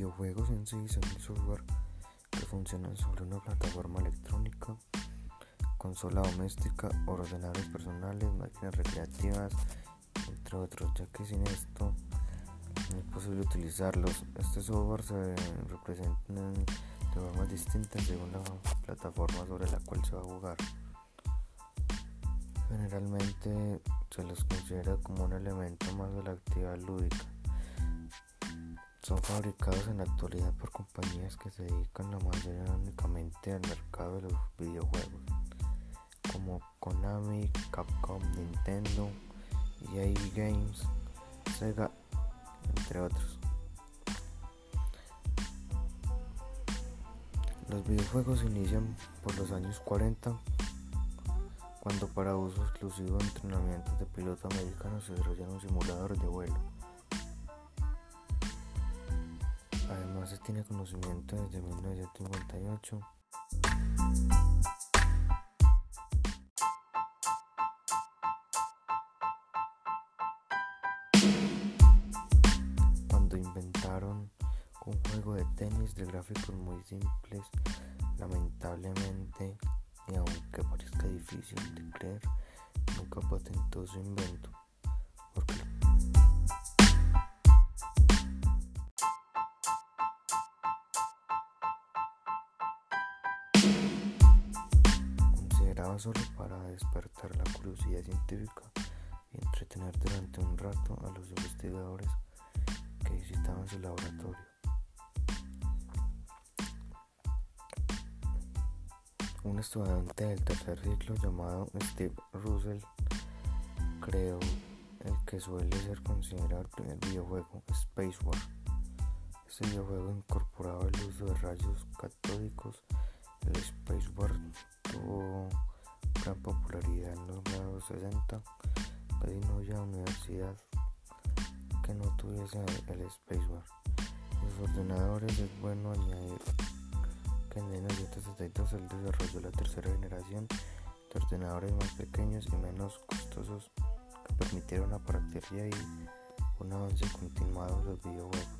videojuegos en sí son el software que funcionan sobre una plataforma electrónica, consola doméstica, ordenadores personales, máquinas recreativas, entre otros, ya que sin esto no es posible utilizarlos. Este software se representa de formas distintas según la plataforma sobre la cual se va a jugar. Generalmente se los considera como un elemento más de la actividad lúdica. Son fabricados en la actualidad por compañías que se dedican la mayoría únicamente al mercado de los videojuegos, como Konami, Capcom, Nintendo, EA Games, Sega, entre otros. Los videojuegos inician por los años 40 cuando para uso exclusivo de entrenamientos de piloto americano se desarrolla un simulador de vuelo. Además se tiene conocimiento desde 1958 cuando inventaron un juego de tenis de gráficos muy simples, lamentablemente y aunque parezca difícil de creer, nunca patentó su invento. Consideraba solo para despertar la curiosidad científica y entretener durante un rato a los investigadores que visitaban su laboratorio. Un estudiante del tercer ciclo llamado Steve Russell creó el que suele ser considerado el primer videojuego, Space War. Este videojuego incorporaba el uso de rayos catódicos. El Space War tuvo popularidad en los grados 60. Casi no universidad que no tuviese el Space War. Los ordenadores es bueno añadir que en 1972 él desarrolló la tercera generación de ordenadores más pequeños y menos costosos que permitieron la piratería y un avance continuado de los videojuegos.